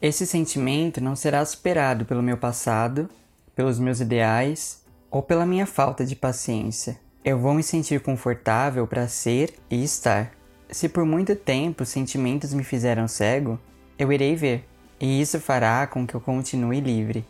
Esse sentimento não será superado pelo meu passado, pelos meus ideais ou pela minha falta de paciência. Eu vou me sentir confortável para ser e estar. Se por muito tempo sentimentos me fizeram cego, eu irei ver, e isso fará com que eu continue livre.